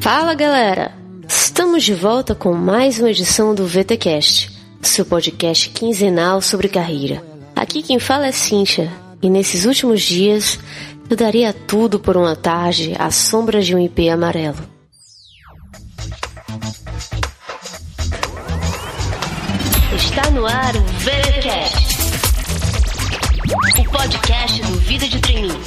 Fala galera! Estamos de volta com mais uma edição do VTCast, seu podcast quinzenal sobre carreira. Aqui quem fala é Cíntia, e nesses últimos dias eu daria tudo por uma tarde à sombra de um IP amarelo. Está no ar o VTCast, o podcast do Vida de Treininho.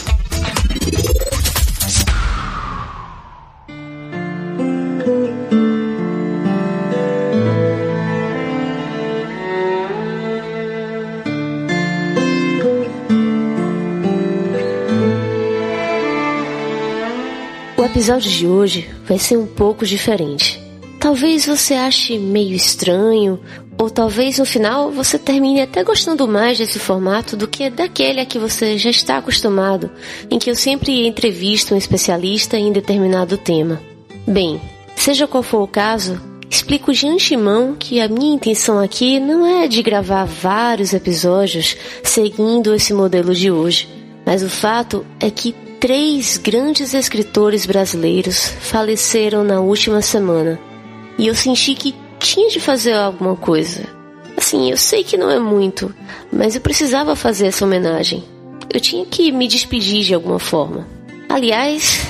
Episódio de hoje vai ser um pouco diferente. Talvez você ache meio estranho, ou talvez no final você termine até gostando mais desse formato do que daquele a que você já está acostumado, em que eu sempre entrevisto um especialista em determinado tema. Bem, seja qual for o caso, explico de antemão que a minha intenção aqui não é de gravar vários episódios seguindo esse modelo de hoje, mas o fato é que Três grandes escritores brasileiros faleceram na última semana e eu senti que tinha de fazer alguma coisa. Assim, eu sei que não é muito, mas eu precisava fazer essa homenagem. Eu tinha que me despedir de alguma forma. Aliás,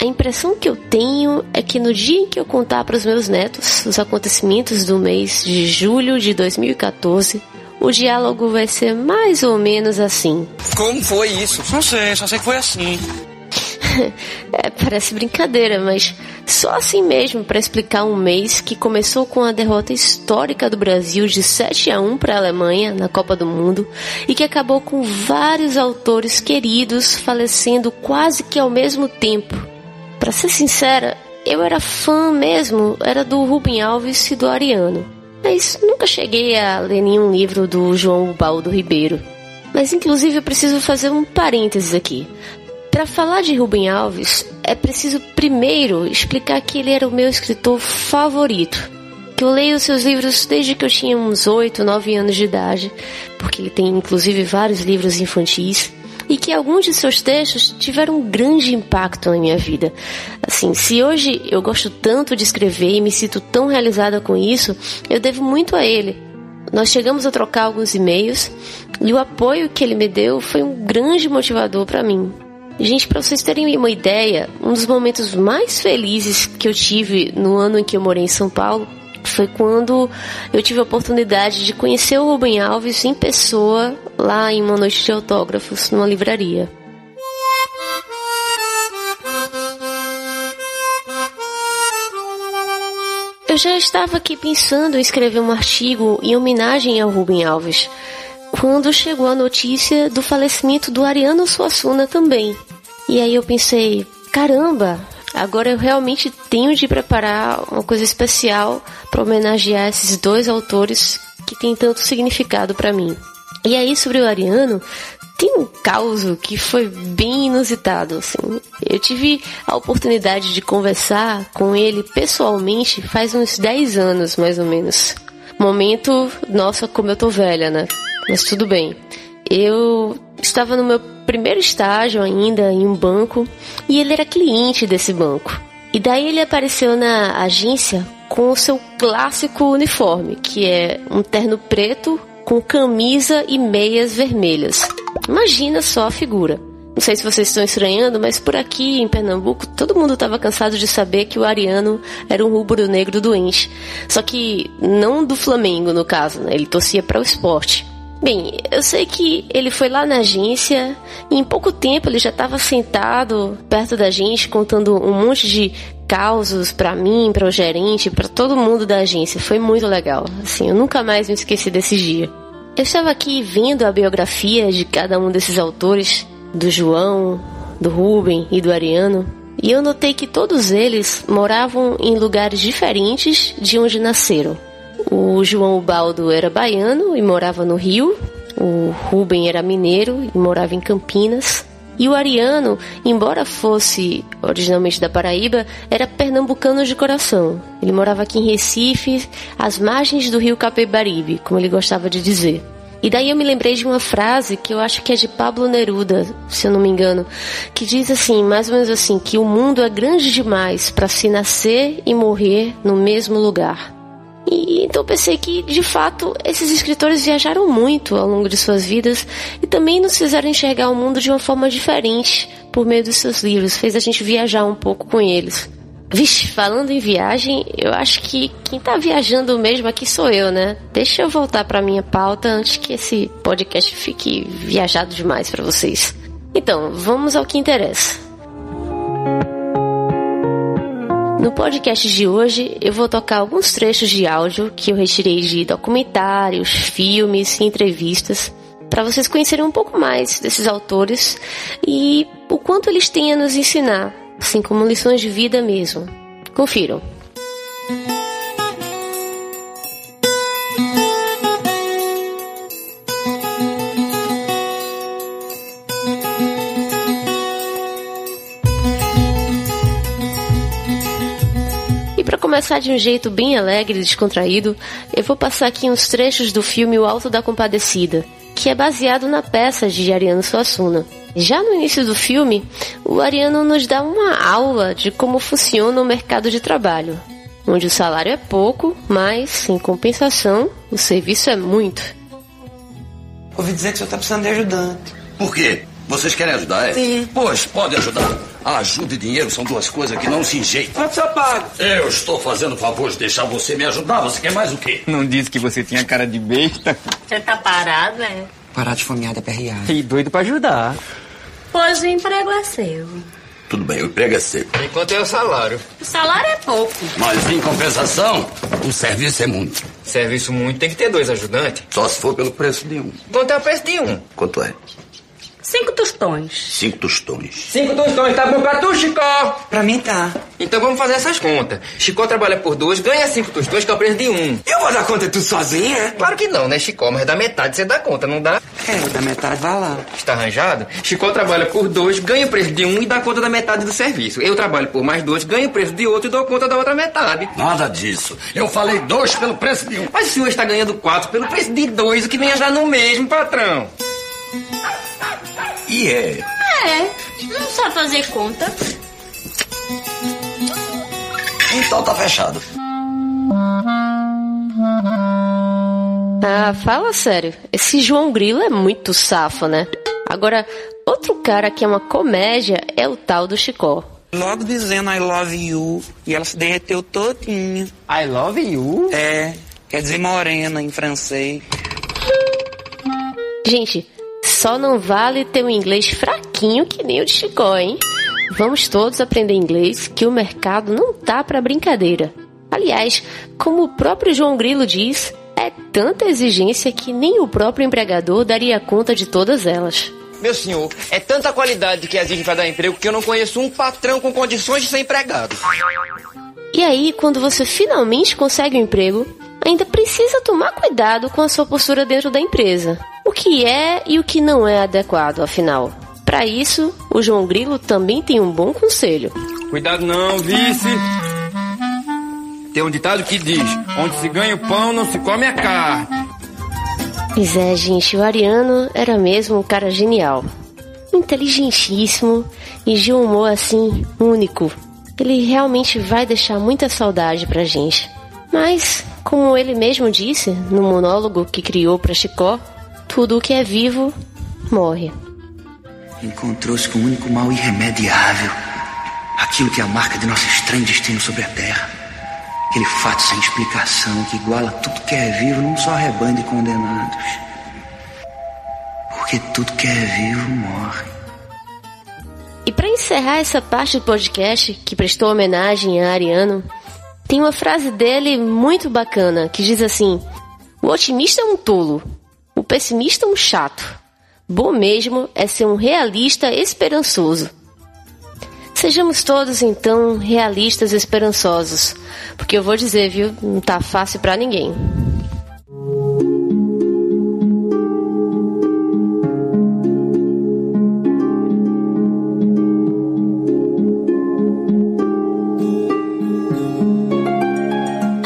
a impressão que eu tenho é que no dia em que eu contar para os meus netos os acontecimentos do mês de julho de 2014, o diálogo vai ser mais ou menos assim. Como foi isso? Não sei, só sei que foi assim. é, parece brincadeira, mas só assim mesmo para explicar um mês que começou com a derrota histórica do Brasil de 7 a 1 para a Alemanha na Copa do Mundo e que acabou com vários autores queridos falecendo quase que ao mesmo tempo. Para ser sincera, eu era fã mesmo, era do Rubem Alves e do Ariano mas nunca cheguei a ler nenhum livro do João Baldo Ribeiro. Mas inclusive eu preciso fazer um parênteses aqui. Para falar de Rubem Alves, é preciso primeiro explicar que ele era o meu escritor favorito. Que eu leio seus livros desde que eu tinha uns 8, 9 anos de idade, porque ele tem inclusive vários livros infantis e que alguns de seus textos tiveram um grande impacto na minha vida. Assim, se hoje eu gosto tanto de escrever e me sinto tão realizada com isso, eu devo muito a ele. Nós chegamos a trocar alguns e-mails e o apoio que ele me deu foi um grande motivador para mim. Gente, para vocês terem uma ideia, um dos momentos mais felizes que eu tive no ano em que eu morei em São Paulo foi quando eu tive a oportunidade de conhecer o Rubem Alves em pessoa lá em uma noite de autógrafos numa livraria. Eu já estava aqui pensando em escrever um artigo em homenagem ao Rubem Alves, quando chegou a notícia do falecimento do Ariano Suassuna também. E aí eu pensei, caramba, Agora eu realmente tenho de preparar uma coisa especial para homenagear esses dois autores que têm tanto significado para mim. E aí sobre o Ariano, tem um caos que foi bem inusitado, assim. Eu tive a oportunidade de conversar com ele pessoalmente faz uns 10 anos, mais ou menos. Momento, nossa, como eu tô velha, né? Mas tudo bem. Eu estava no meu primeiro estágio ainda em um banco e ele era cliente desse banco. E daí ele apareceu na agência com o seu clássico uniforme, que é um terno preto com camisa e meias vermelhas. Imagina só a figura. Não sei se vocês estão estranhando, mas por aqui em Pernambuco todo mundo estava cansado de saber que o Ariano era um rubro-negro doente. Só que não do Flamengo, no caso, né? Ele torcia para o esporte. Bem, eu sei que ele foi lá na agência e em pouco tempo ele já estava sentado perto da gente contando um monte de causos para mim, para o gerente, para todo mundo da agência. Foi muito legal. Assim, eu nunca mais me esqueci desse dia. Eu estava aqui vendo a biografia de cada um desses autores, do João, do Rubem e do Ariano, e eu notei que todos eles moravam em lugares diferentes de onde nasceram. O João Baldo era baiano e morava no Rio. O Rubem era mineiro e morava em Campinas. E o Ariano, embora fosse originalmente da Paraíba, era pernambucano de coração. Ele morava aqui em Recife, às margens do rio Capibaribe, como ele gostava de dizer. E daí eu me lembrei de uma frase que eu acho que é de Pablo Neruda, se eu não me engano, que diz assim, mais ou menos assim, que o mundo é grande demais para se nascer e morrer no mesmo lugar. E então pensei que, de fato, esses escritores viajaram muito ao longo de suas vidas e também nos fizeram enxergar o mundo de uma forma diferente por meio dos seus livros, fez a gente viajar um pouco com eles. Vixe, falando em viagem, eu acho que quem tá viajando mesmo aqui sou eu, né? Deixa eu voltar para minha pauta antes que esse podcast fique viajado demais para vocês. Então, vamos ao que interessa. No podcast de hoje, eu vou tocar alguns trechos de áudio que eu retirei de documentários, filmes e entrevistas para vocês conhecerem um pouco mais desses autores e o quanto eles têm a nos ensinar, assim como lições de vida mesmo. Confiram. Começar de um jeito bem alegre e descontraído, eu vou passar aqui uns trechos do filme O Alto da Compadecida, que é baseado na peça de Ariano Suassuna. Já no início do filme, o Ariano nos dá uma aula de como funciona o mercado de trabalho, onde o salário é pouco, mas, em compensação, o serviço é muito. Ouvi dizer que o senhor está precisando de ajudante. Por quê? Vocês querem ajudar, é? Sim. Pois, pode ajudar. Ajuda e dinheiro são duas coisas que não se enjeitam. Quanto você paga? Eu estou fazendo o favor de deixar você me ajudar. Você quer mais o quê? Não disse que você tinha cara de besta? Você tá parado, é? Parar de fomeada PRA. E doido pra ajudar. Pois o emprego é seu. Tudo bem, o emprego é seu. Enquanto é o salário. O salário é pouco. Mas, em compensação, o serviço é muito. Serviço muito tem que ter dois ajudantes. Só se for pelo preço de um. Quanto é o preço de um? Quanto é? Cinco tostões. Cinco tostões. Cinco tostões, tá bom pra tu, Chicó? Pra mim tá. Então vamos fazer essas contas. Chicó trabalha por dois, ganha cinco tostões, que é o preço de um. Eu vou dar conta de tudo sozinha? Claro que não, né, Chicó? Mas da metade você dá conta, não dá? É, da metade vai lá. Está arranjado? Chicó trabalha por dois, ganha o preço de um e dá conta da metade do serviço. Eu trabalho por mais dois, ganho o preço de outro e dou conta da outra metade. Nada disso. Eu falei dois pelo preço de um. Mas o senhor está ganhando quatro pelo preço de dois, o que vem a dar no mesmo, patrão. E é. É, não sabe fazer conta. Então tá fechado. Ah, fala sério. Esse João Grilo é muito safo, né? Agora, outro cara que é uma comédia é o tal do Chicó. Logo dizendo I love you. E ela se derreteu todinha. I love you? É, quer dizer morena em francês. Gente, só não vale ter um inglês fraquinho que nem o de Chicó, hein? Vamos todos aprender inglês, que o mercado não tá para brincadeira. Aliás, como o próprio João Grilo diz, é tanta exigência que nem o próprio empregador daria conta de todas elas. Meu senhor, é tanta qualidade que exige para dar emprego que eu não conheço um patrão com condições de ser empregado. E aí, quando você finalmente consegue um emprego, ainda precisa tomar cuidado com a sua postura dentro da empresa. O que é e o que não é adequado, afinal. Para isso, o João Grilo também tem um bom conselho. Cuidado não, vice. Tem um ditado que diz: onde se ganha o pão, não se come a carne. Pois é, gente, o Ariano era mesmo um cara genial. Inteligentíssimo e de um humor assim, único. Ele realmente vai deixar muita saudade pra gente. Mas, como ele mesmo disse no monólogo que criou para Chicó, tudo o que é vivo morre. Encontrou-se com o único mal irremediável. Aquilo que é a marca de nosso estranho destino sobre a Terra. Aquele fato sem explicação que iguala tudo que é vivo num só rebanho de condenados. Porque tudo que é vivo morre. E para encerrar essa parte do podcast que prestou homenagem a Ariano, tem uma frase dele muito bacana que diz assim: O otimista é um tolo, o pessimista é um chato. Bom mesmo é ser um realista esperançoso. Sejamos todos então realistas esperançosos, porque eu vou dizer, viu, não tá fácil para ninguém.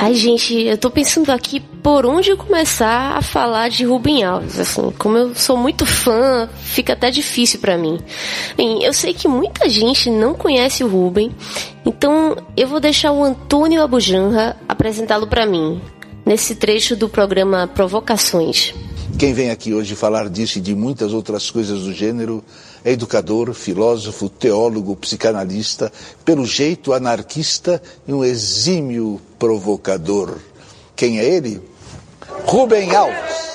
Ai, gente, eu tô pensando aqui por onde começar a falar de Rubem Alves. Assim, como eu sou muito fã, fica até difícil para mim. Bem, eu sei que muita gente não conhece o Rubem, então eu vou deixar o Antônio Abujanra apresentá-lo para mim, nesse trecho do programa Provocações. Quem vem aqui hoje falar disso e de muitas outras coisas do gênero é educador, filósofo, teólogo, psicanalista, pelo jeito anarquista e um exímio provocador. Quem é ele? Rubem Alves.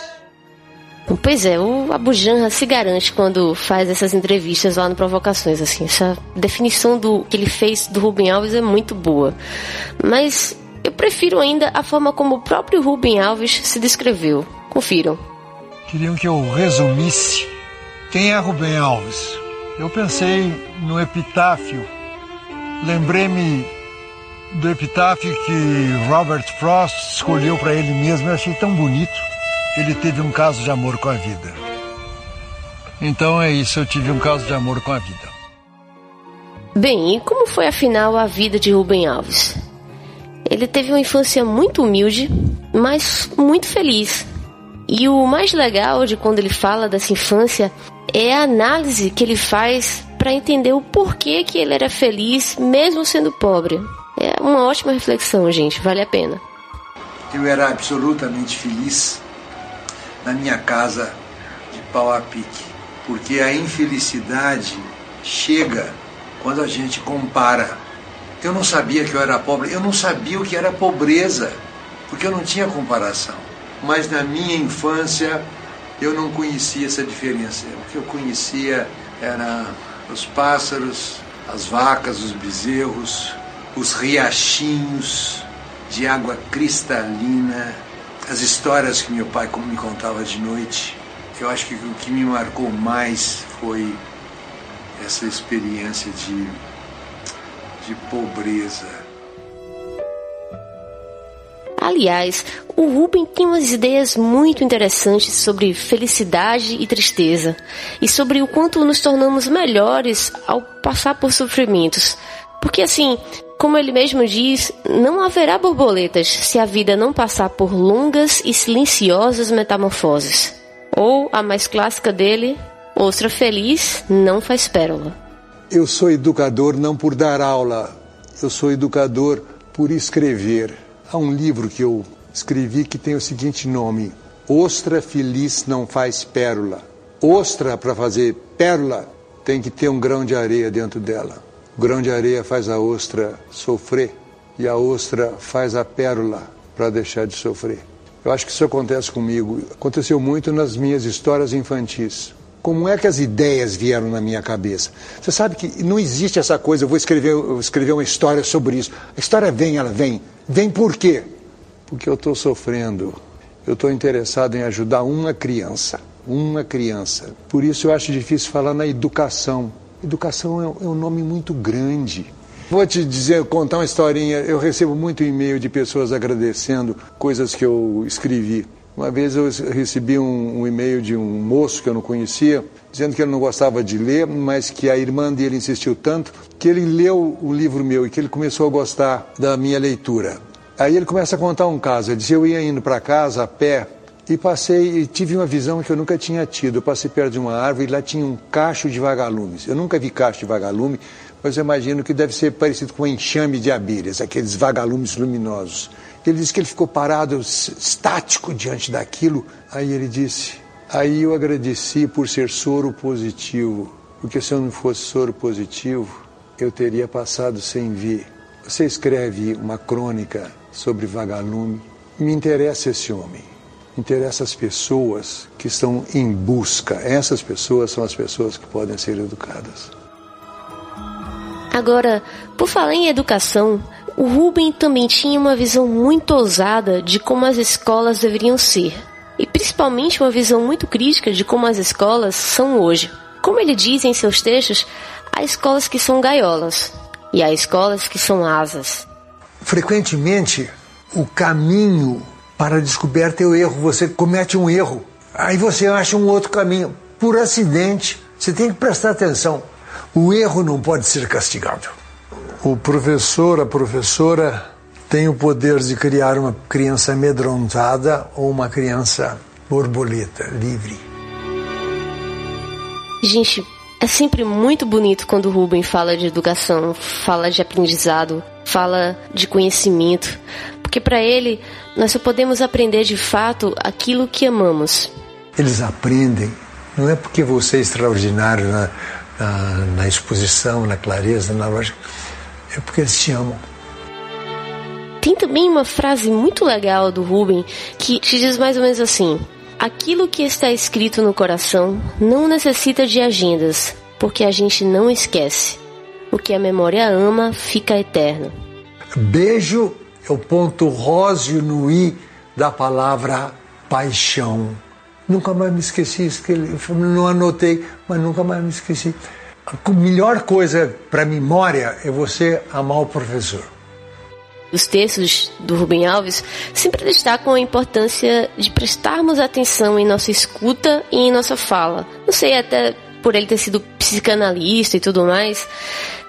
Pois é, o Abujanra se garante quando faz essas entrevistas lá no Provocações, assim, essa definição do que ele fez do Rubem Alves é muito boa. Mas eu prefiro ainda a forma como o próprio Rubem Alves se descreveu. Confiram. Queriam que eu resumisse quem é Rubem Alves? Eu pensei no epitáfio. Lembrei-me do epitáfio que Robert Frost escolheu para ele mesmo. Eu achei tão bonito. Ele teve um caso de amor com a vida. Então é isso, eu tive um caso de amor com a vida. Bem, e como foi afinal a vida de Rubem Alves? Ele teve uma infância muito humilde, mas muito feliz. E o mais legal de quando ele fala dessa infância é a análise que ele faz para entender o porquê que ele era feliz mesmo sendo pobre. É uma ótima reflexão, gente, vale a pena. Eu era absolutamente feliz na minha casa de pau a pique, porque a infelicidade chega quando a gente compara. Eu não sabia que eu era pobre, eu não sabia o que era pobreza, porque eu não tinha comparação. Mas na minha infância eu não conhecia essa diferença. O que eu conhecia era os pássaros, as vacas, os bezerros, os riachinhos de água cristalina, as histórias que meu pai me contava de noite. Eu acho que o que me marcou mais foi essa experiência de, de pobreza Aliás, o Rubem tem umas ideias muito interessantes sobre felicidade e tristeza, e sobre o quanto nos tornamos melhores ao passar por sofrimentos. Porque assim, como ele mesmo diz, não haverá borboletas se a vida não passar por longas e silenciosas metamorfoses. Ou a mais clássica dele, ostra feliz não faz pérola. Eu sou educador não por dar aula, eu sou educador por escrever. Há um livro que eu escrevi que tem o seguinte nome: Ostra feliz não faz pérola. Ostra, para fazer pérola, tem que ter um grão de areia dentro dela. O grão de areia faz a ostra sofrer e a ostra faz a pérola para deixar de sofrer. Eu acho que isso acontece comigo. Aconteceu muito nas minhas histórias infantis. Como é que as ideias vieram na minha cabeça? Você sabe que não existe essa coisa, eu vou escrever, eu vou escrever uma história sobre isso. A história vem, ela vem. Vem por quê? Porque eu estou sofrendo. Eu estou interessado em ajudar uma criança. Uma criança. Por isso eu acho difícil falar na educação. Educação é, é um nome muito grande. Vou te dizer, contar uma historinha. Eu recebo muito e-mail de pessoas agradecendo coisas que eu escrevi. Uma vez eu recebi um, um, e-mail de um moço que eu não conhecia, dizendo que ele não gostava de ler, mas que a irmã dele insistiu tanto que ele leu o livro meu e que ele começou a gostar da minha leitura. Aí ele começa a contar um caso. Ele dizia: Eu ia indo para casa a pé e passei e tive uma visão que eu nunca tinha tido. Eu passei perto de uma árvore e lá tinha um cacho de vagalumes. Eu nunca vi cacho de vagalume, mas eu imagino que deve ser parecido com um enxame de abelhas, aqueles vagalumes luminosos. Ele disse que ele ficou parado, estático diante daquilo. Aí ele disse: Aí eu agradeci por ser soro positivo, porque se eu não fosse soro positivo, eu teria passado sem ver. Você escreve uma crônica sobre vagalume. Me interessa esse homem. Me interessa as pessoas que estão em busca. Essas pessoas são as pessoas que podem ser educadas. Agora, por falar em educação, o Rubem também tinha uma visão muito ousada de como as escolas deveriam ser, e principalmente uma visão muito crítica de como as escolas são hoje. Como ele diz em seus textos, há escolas que são gaiolas e há escolas que são asas. Frequentemente, o caminho para a descoberta é o erro. Você comete um erro, aí você acha um outro caminho, por acidente. Você tem que prestar atenção. O erro não pode ser castigável o professor, a professora tem o poder de criar uma criança amedrontada ou uma criança borboleta, livre. Gente, é sempre muito bonito quando o Ruben fala de educação, fala de aprendizado, fala de conhecimento, porque para ele nós só podemos aprender de fato aquilo que amamos. Eles aprendem, não é porque você é extraordinário na, na, na exposição, na clareza, na lógica, é porque eles te amam. Tem também uma frase muito legal do Ruben que te diz mais ou menos assim: Aquilo que está escrito no coração não necessita de agendas, porque a gente não esquece. O que a memória ama fica eterno. Beijo é o ponto róseo no i da palavra paixão. Nunca mais me esqueci, não anotei, mas nunca mais me esqueci. A melhor coisa para memória é você amar o professor. Os textos do Rubem Alves sempre destacam a importância de prestarmos atenção em nossa escuta e em nossa fala. Não sei até por ele ter sido psicanalista e tudo mais.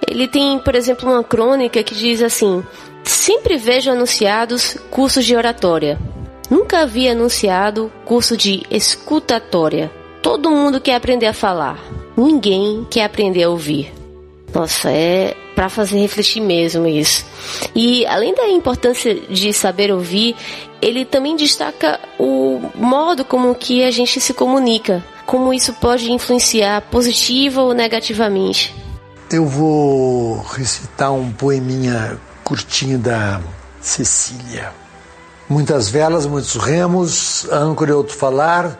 Ele tem, por exemplo, uma crônica que diz assim: Sempre vejo anunciados cursos de oratória. Nunca havia anunciado curso de escutatória. Todo mundo quer aprender a falar. Ninguém quer aprender a ouvir. Nossa, é para fazer refletir mesmo isso. E além da importância de saber ouvir, ele também destaca o modo como que a gente se comunica, como isso pode influenciar positiva ou negativamente. Eu vou recitar um poeminha curtinho da Cecília. Muitas velas, muitos remos, âncora e outro falar,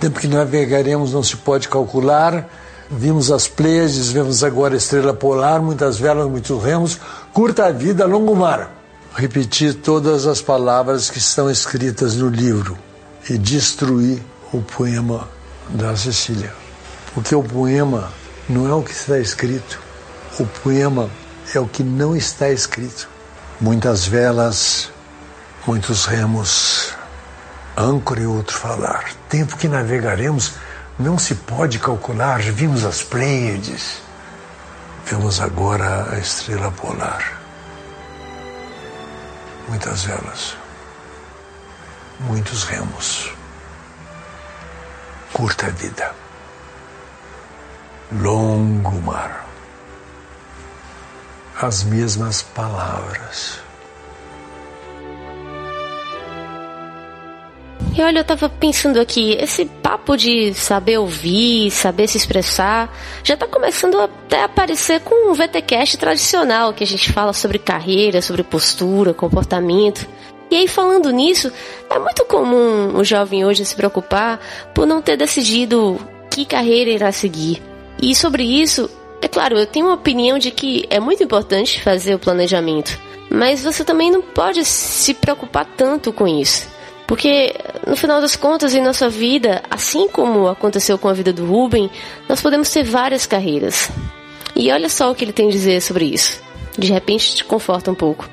tempo que navegaremos não se pode calcular Vimos as Pleiades, vemos agora a estrela polar, muitas velas, muitos remos, curta a vida, longo mar. Repetir todas as palavras que estão escritas no livro e destruir o poema da Cecília. Porque o poema não é o que está escrito, o poema é o que não está escrito. Muitas velas, muitos remos, âncora e outro falar. Tempo que navegaremos não se pode calcular. Vimos as Pleiades, vemos agora a estrela polar. Muitas velas, muitos remos. Curta vida, longo mar. As mesmas palavras E olha, eu tava pensando aqui, esse papo de saber ouvir, saber se expressar, já tá começando até a aparecer com o VTcast tradicional, que a gente fala sobre carreira, sobre postura, comportamento. E aí, falando nisso, é muito comum o jovem hoje se preocupar por não ter decidido que carreira irá seguir. E sobre isso, é claro, eu tenho uma opinião de que é muito importante fazer o planejamento, mas você também não pode se preocupar tanto com isso. Porque, no final das contas, em nossa vida, assim como aconteceu com a vida do Ruben, nós podemos ter várias carreiras. E olha só o que ele tem a dizer sobre isso. De repente te conforta um pouco.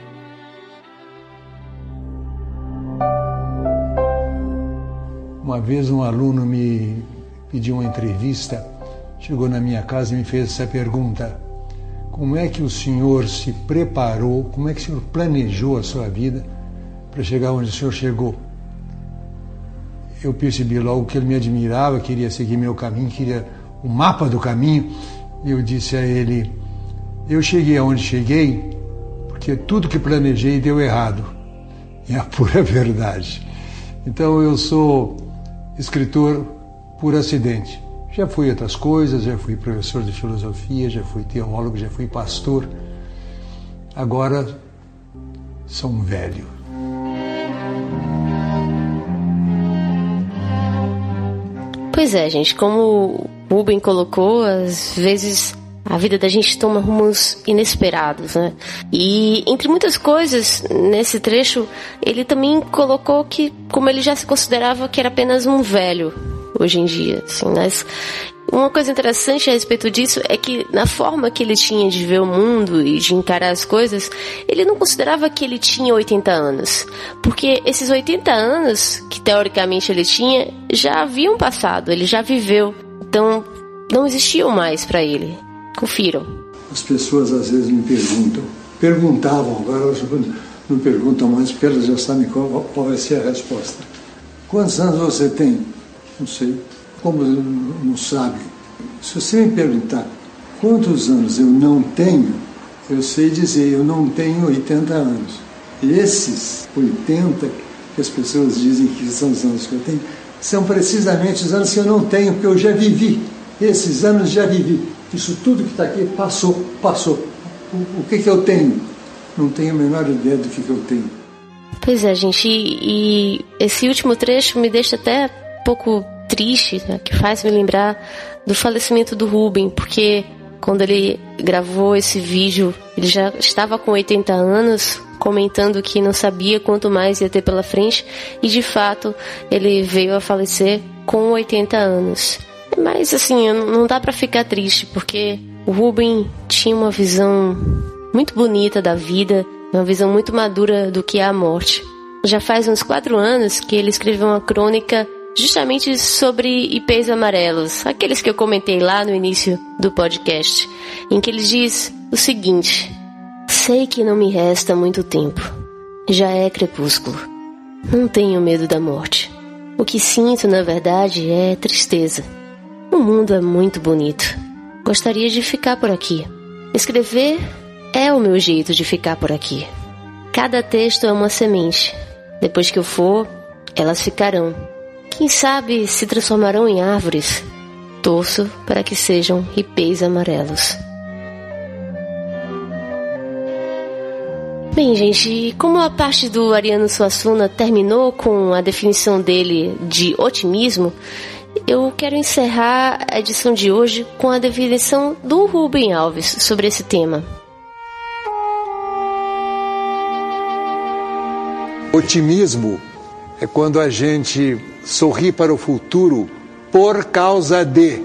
Uma vez um aluno me pediu uma entrevista, chegou na minha casa e me fez essa pergunta: Como é que o senhor se preparou, como é que o senhor planejou a sua vida para chegar onde o senhor chegou? Eu percebi logo que ele me admirava, queria seguir meu caminho, queria o mapa do caminho. E eu disse a ele: Eu cheguei aonde cheguei porque tudo que planejei deu errado. É a pura verdade. Então eu sou escritor por acidente. Já fui outras coisas, já fui professor de filosofia, já fui teólogo, já fui pastor. Agora sou um velho. Pois é, gente, como o Ruben colocou, às vezes a vida da gente toma rumos inesperados, né? E entre muitas coisas, nesse trecho, ele também colocou que, como ele já se considerava que era apenas um velho hoje em dia, assim, mas uma coisa interessante a respeito disso é que, na forma que ele tinha de ver o mundo e de encarar as coisas, ele não considerava que ele tinha 80 anos. Porque esses 80 anos, que teoricamente ele tinha, já haviam passado, ele já viveu. Então, não existiam mais para ele. Confiram. As pessoas às vezes me perguntam, perguntavam, agora não perguntam mais, porque elas já sabem qual, vai ser a resposta. Quantos anos você tem? Não sei. Como não sabe? Se você me perguntar quantos anos eu não tenho, eu sei dizer, eu não tenho 80 anos. E esses 80 que as pessoas dizem que são os anos que eu tenho, são precisamente os anos que eu não tenho, porque eu já vivi. Esses anos já vivi. Isso tudo que está aqui passou, passou. O, o que, que eu tenho? Não tenho a menor ideia do que, que eu tenho. Pois é, gente, e, e esse último trecho me deixa até um pouco triste, né, que faz me lembrar do falecimento do Ruben, porque quando ele gravou esse vídeo, ele já estava com 80 anos, comentando que não sabia quanto mais ia ter pela frente, e de fato ele veio a falecer com 80 anos. Mas assim, não dá para ficar triste, porque o Ruben tinha uma visão muito bonita da vida, uma visão muito madura do que é a morte. Já faz uns quatro anos que ele escreveu uma crônica justamente sobre ipês amarelos, aqueles que eu comentei lá no início do podcast, em que ele diz o seguinte: Sei que não me resta muito tempo. Já é crepúsculo. Não tenho medo da morte. O que sinto, na verdade, é tristeza. O mundo é muito bonito. Gostaria de ficar por aqui. Escrever é o meu jeito de ficar por aqui. Cada texto é uma semente. Depois que eu for, elas ficarão quem sabe se transformarão em árvores. Torço para que sejam ripês amarelos. Bem, gente, como a parte do Ariano Suassuna terminou com a definição dele de otimismo, eu quero encerrar a edição de hoje com a definição do Rubem Alves sobre esse tema. Otimismo é quando a gente sorri para o futuro por causa de.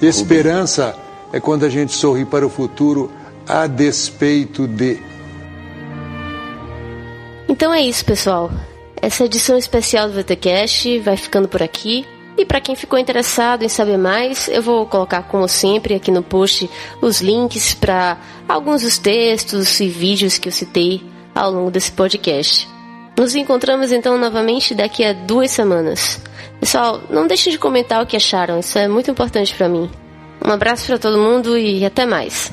Esperança é quando a gente sorri para o futuro a despeito de. Então é isso, pessoal. Essa edição especial do VTCast vai ficando por aqui. E para quem ficou interessado em saber mais, eu vou colocar, como sempre, aqui no post os links para alguns dos textos e vídeos que eu citei ao longo desse podcast. Nos encontramos então novamente daqui a duas semanas. Pessoal, não deixem de comentar o que acharam, isso é muito importante para mim. Um abraço para todo mundo e até mais.